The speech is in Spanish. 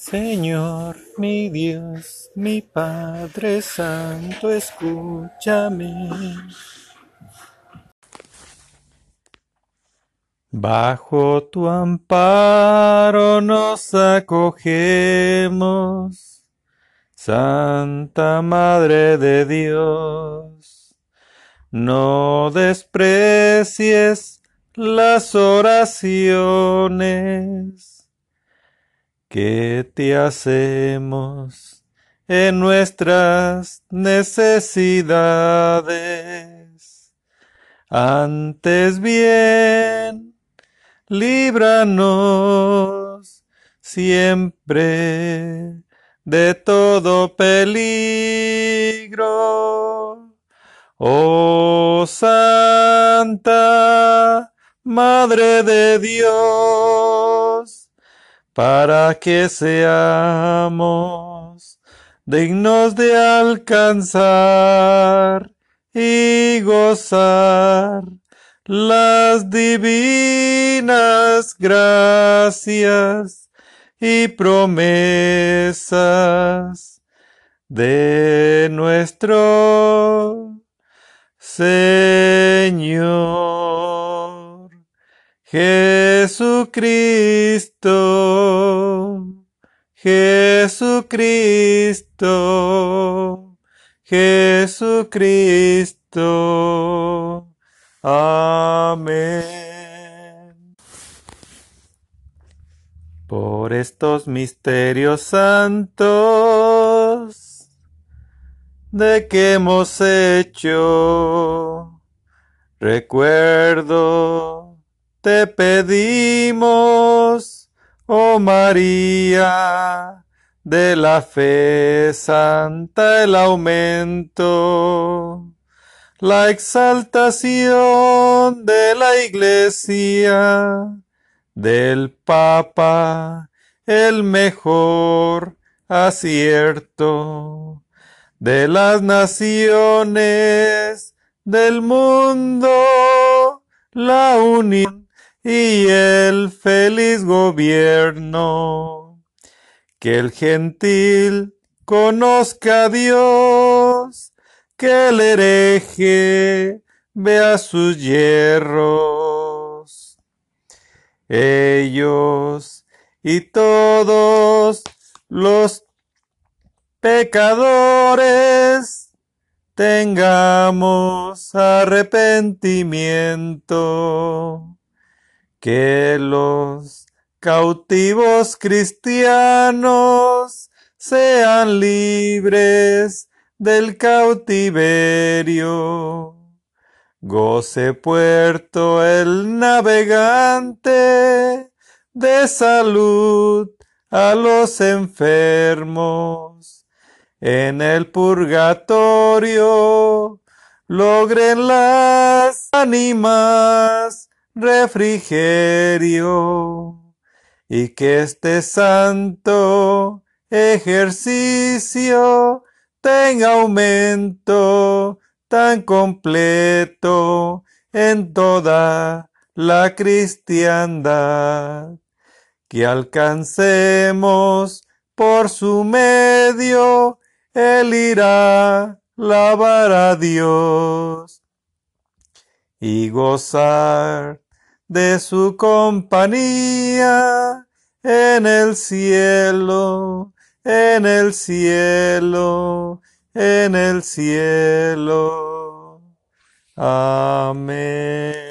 Señor, mi Dios, mi Padre Santo, escúchame. Bajo tu amparo nos acogemos, Santa Madre de Dios. No desprecies las oraciones ¿Qué te hacemos en nuestras necesidades? Antes bien, líbranos siempre de todo peligro. Oh Santa Madre de Dios, para que seamos dignos de alcanzar y gozar las divinas gracias y promesas de nuestro Señor. Jesucristo, Jesucristo, Jesucristo. Amén. Por estos misterios santos de que hemos hecho recuerdo te pedimos, oh María, de la fe santa el aumento, la exaltación de la iglesia, del Papa, el mejor acierto de las naciones del mundo, la unión y el feliz gobierno. Que el gentil conozca a Dios, que el hereje vea sus hierros. Ellos y todos los pecadores tengamos arrepentimiento que los cautivos cristianos sean libres del cautiverio. Goce puerto el navegante de salud a los enfermos. En el purgatorio logren las ánimas refrigerio y que este santo ejercicio tenga aumento tan completo en toda la cristiandad, que alcancemos por su medio el irá lavar a Dios y gozar de su compañía en el cielo, en el cielo, en el cielo. Amén.